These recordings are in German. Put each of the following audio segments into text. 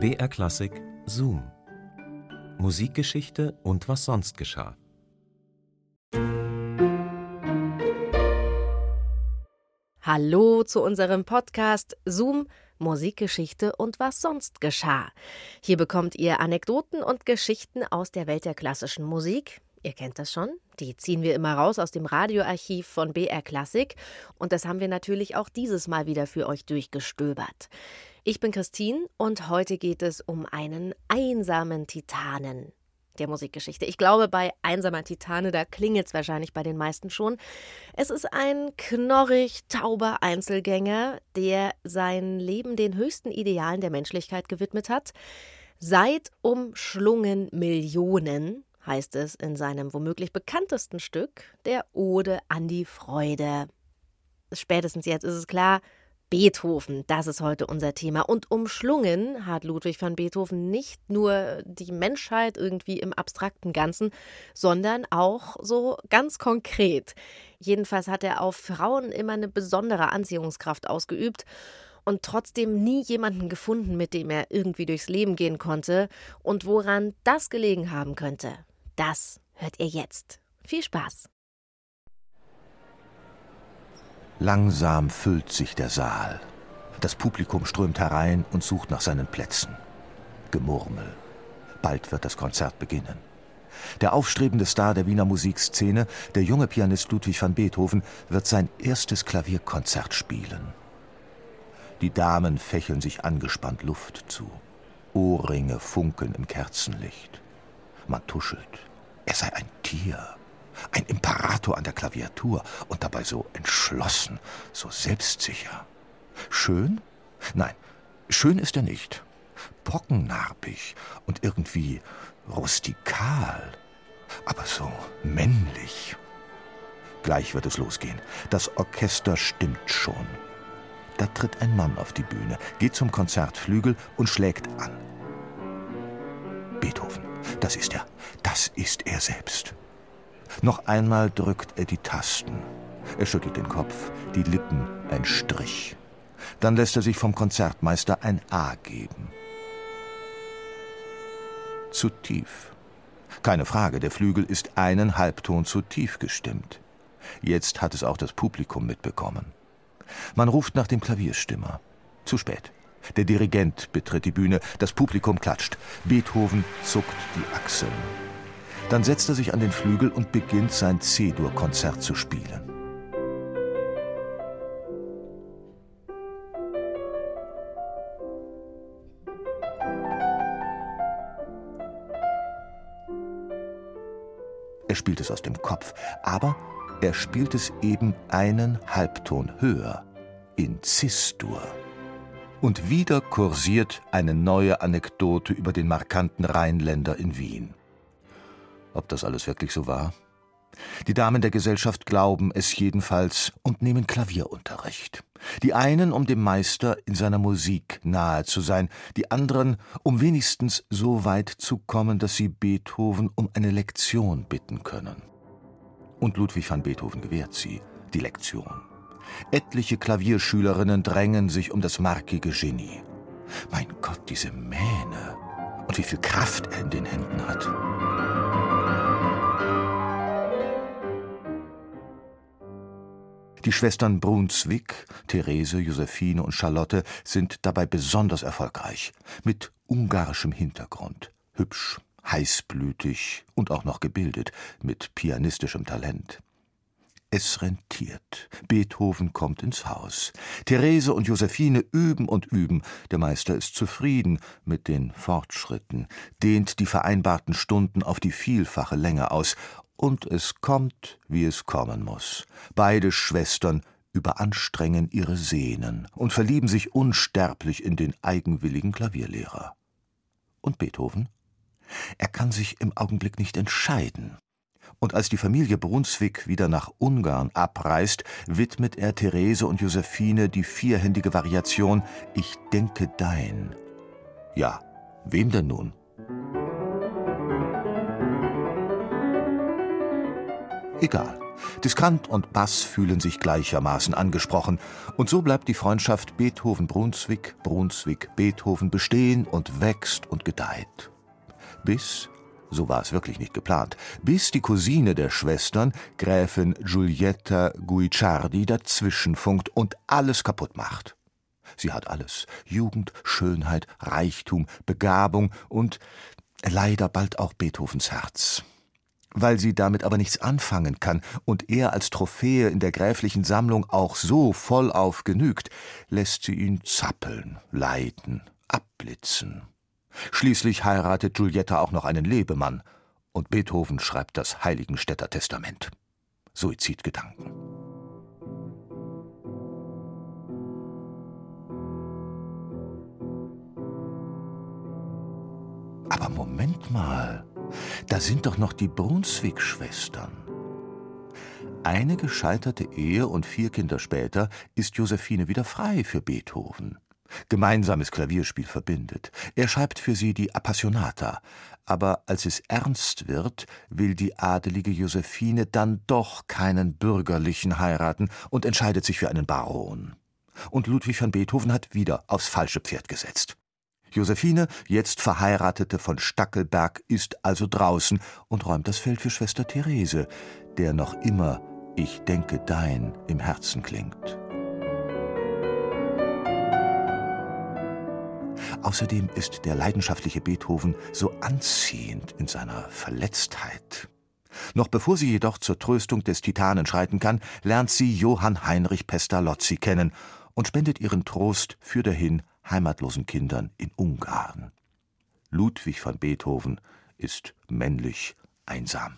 BR Klassik Zoom. Musikgeschichte und was sonst geschah. Hallo zu unserem Podcast Zoom Musikgeschichte und was sonst geschah. Hier bekommt ihr Anekdoten und Geschichten aus der Welt der klassischen Musik. Ihr kennt das schon. Die ziehen wir immer raus aus dem Radioarchiv von BR Klassik. Und das haben wir natürlich auch dieses Mal wieder für euch durchgestöbert. Ich bin Christine und heute geht es um einen einsamen Titanen der Musikgeschichte. Ich glaube, bei Einsamer Titane, da klingelt es wahrscheinlich bei den meisten schon. Es ist ein knorrig tauber Einzelgänger, der sein Leben den höchsten Idealen der Menschlichkeit gewidmet hat. Seit umschlungen Millionen heißt es in seinem womöglich bekanntesten Stück, der Ode an die Freude. Spätestens jetzt ist es klar, Beethoven, das ist heute unser Thema. Und umschlungen hat Ludwig van Beethoven nicht nur die Menschheit irgendwie im abstrakten Ganzen, sondern auch so ganz konkret. Jedenfalls hat er auf Frauen immer eine besondere Anziehungskraft ausgeübt und trotzdem nie jemanden gefunden, mit dem er irgendwie durchs Leben gehen konnte. Und woran das gelegen haben könnte, das hört ihr jetzt. Viel Spaß! Langsam füllt sich der Saal. Das Publikum strömt herein und sucht nach seinen Plätzen. Gemurmel. Bald wird das Konzert beginnen. Der aufstrebende Star der Wiener Musikszene, der junge Pianist Ludwig van Beethoven, wird sein erstes Klavierkonzert spielen. Die Damen fächeln sich angespannt Luft zu. Ohrringe funkeln im Kerzenlicht. Man tuschelt. Er sei ein Tier, ein Imperator an der Klaviatur und dabei so entschlossen, so selbstsicher. Schön? Nein, schön ist er nicht. Pockennarbig und irgendwie rustikal, aber so männlich. Gleich wird es losgehen. Das Orchester stimmt schon. Da tritt ein Mann auf die Bühne, geht zum Konzertflügel und schlägt an. Beethoven, das ist er. Das ist er selbst. Noch einmal drückt er die Tasten. Er schüttelt den Kopf, die Lippen ein Strich. Dann lässt er sich vom Konzertmeister ein A geben. Zu tief. Keine Frage, der Flügel ist einen Halbton zu tief gestimmt. Jetzt hat es auch das Publikum mitbekommen. Man ruft nach dem Klavierstimmer. Zu spät. Der Dirigent betritt die Bühne, das Publikum klatscht. Beethoven zuckt die Achseln. Dann setzt er sich an den Flügel und beginnt sein C-Dur-Konzert zu spielen. Er spielt es aus dem Kopf, aber er spielt es eben einen Halbton höher, in Cis-Dur. Und wieder kursiert eine neue Anekdote über den markanten Rheinländer in Wien. Ob das alles wirklich so war? Die Damen der Gesellschaft glauben es jedenfalls und nehmen Klavierunterricht. Die einen, um dem Meister in seiner Musik nahe zu sein, die anderen, um wenigstens so weit zu kommen, dass sie Beethoven um eine Lektion bitten können. Und Ludwig van Beethoven gewährt sie, die Lektion. Etliche Klavierschülerinnen drängen sich um das markige Genie. Mein Gott, diese Mähne und wie viel Kraft er in den Händen hat. Die Schwestern Brunswick, Therese, Josephine und Charlotte sind dabei besonders erfolgreich, mit ungarischem Hintergrund, hübsch, heißblütig und auch noch gebildet, mit pianistischem Talent. Es rentiert. Beethoven kommt ins Haus. Therese und Josephine üben und üben. Der Meister ist zufrieden mit den Fortschritten, dehnt die vereinbarten Stunden auf die vielfache Länge aus. Und es kommt, wie es kommen muss. Beide Schwestern überanstrengen ihre Sehnen und verlieben sich unsterblich in den eigenwilligen Klavierlehrer. Und Beethoven? Er kann sich im Augenblick nicht entscheiden. Und als die Familie Brunswick wieder nach Ungarn abreist, widmet er Therese und Josephine die vierhändige Variation Ich denke dein. Ja, wem denn nun? Egal. Diskant und Bass fühlen sich gleichermaßen angesprochen, und so bleibt die Freundschaft Beethoven-Brunswick, Brunswick-Beethoven bestehen und wächst und gedeiht. Bis, so war es wirklich nicht geplant, bis die Cousine der Schwestern, Gräfin Giulietta Guicciardi, dazwischenfunkt und alles kaputt macht. Sie hat alles Jugend, Schönheit, Reichtum, Begabung und leider bald auch Beethovens Herz. Weil sie damit aber nichts anfangen kann und er als Trophäe in der gräflichen Sammlung auch so vollauf genügt, lässt sie ihn zappeln, leiden, abblitzen. Schließlich heiratet Giulietta auch noch einen Lebemann und Beethoven schreibt das Heiligenstädter Testament. Suizidgedanken. Aber Moment mal, da sind doch noch die Brunswick-Schwestern. Eine gescheiterte Ehe und vier Kinder später ist Josephine wieder frei für Beethoven. Gemeinsames Klavierspiel verbindet. Er schreibt für sie die Appassionata, aber als es ernst wird, will die adelige Josephine dann doch keinen Bürgerlichen heiraten und entscheidet sich für einen Baron. Und Ludwig van Beethoven hat wieder aufs falsche Pferd gesetzt. Josephine, jetzt Verheiratete von Stackelberg, ist also draußen und räumt das Feld für Schwester Therese, der noch immer Ich denke dein im Herzen klingt. Außerdem ist der leidenschaftliche Beethoven so anziehend in seiner Verletztheit. Noch bevor sie jedoch zur Tröstung des Titanen schreiten kann, lernt sie Johann Heinrich Pestalozzi kennen und spendet ihren Trost für dahin heimatlosen Kindern in Ungarn. Ludwig van Beethoven ist männlich einsam.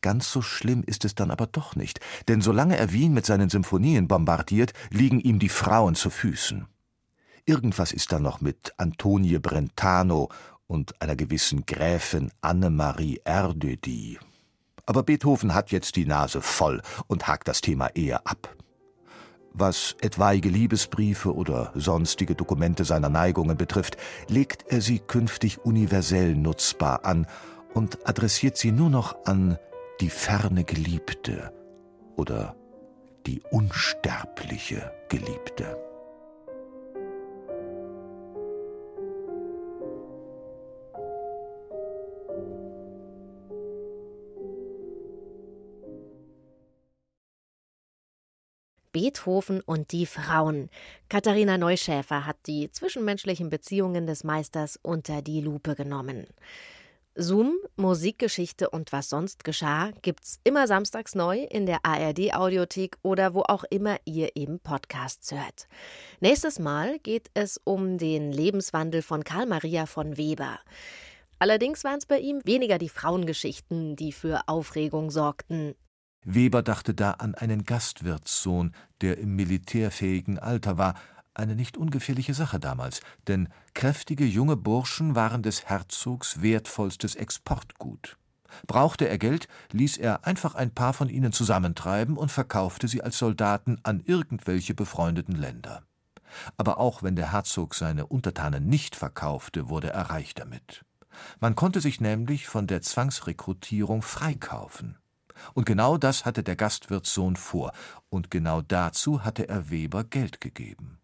Ganz so schlimm ist es dann aber doch nicht, denn solange er Wien mit seinen Symphonien bombardiert, liegen ihm die Frauen zu Füßen. Irgendwas ist da noch mit Antonie Brentano und einer gewissen Gräfin Annemarie Erdödy. Aber Beethoven hat jetzt die Nase voll und hakt das Thema eher ab. Was etwaige Liebesbriefe oder sonstige Dokumente seiner Neigungen betrifft, legt er sie künftig universell nutzbar an und adressiert sie nur noch an die ferne Geliebte oder die unsterbliche Geliebte. Beethoven und die Frauen. Katharina Neuschäfer hat die zwischenmenschlichen Beziehungen des Meisters unter die Lupe genommen. Zoom, Musikgeschichte und was sonst geschah, gibt's immer samstags neu in der ARD Audiothek oder wo auch immer ihr eben Podcasts hört. Nächstes Mal geht es um den Lebenswandel von Karl Maria von Weber. Allerdings waren es bei ihm weniger die Frauengeschichten, die für Aufregung sorgten. Weber dachte da an einen Gastwirtssohn, der im militärfähigen Alter war, eine nicht ungefährliche Sache damals, denn kräftige junge Burschen waren des Herzogs wertvollstes Exportgut. Brauchte er Geld, ließ er einfach ein paar von ihnen zusammentreiben und verkaufte sie als Soldaten an irgendwelche befreundeten Länder. Aber auch wenn der Herzog seine Untertanen nicht verkaufte, wurde er reich damit. Man konnte sich nämlich von der Zwangsrekrutierung freikaufen. Und genau das hatte der Gastwirtssohn vor, und genau dazu hatte er Weber Geld gegeben.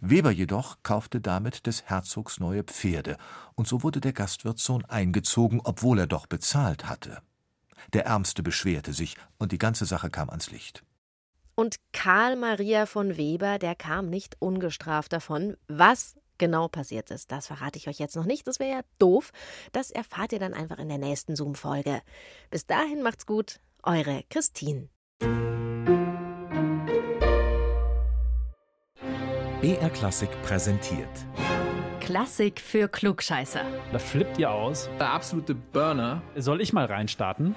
Weber jedoch kaufte damit des Herzogs neue Pferde, und so wurde der Gastwirtssohn eingezogen, obwohl er doch bezahlt hatte. Der Ärmste beschwerte sich, und die ganze Sache kam ans Licht. Und Karl Maria von Weber, der kam nicht ungestraft davon. Was genau passiert ist, das verrate ich euch jetzt noch nicht. Das wäre ja doof. Das erfahrt ihr dann einfach in der nächsten Zoom-Folge. Bis dahin macht's gut. Eure Christine. BR Klassik präsentiert. Klassik für Klugscheißer. Da flippt ihr aus. Der absolute Burner. Soll ich mal reinstarten?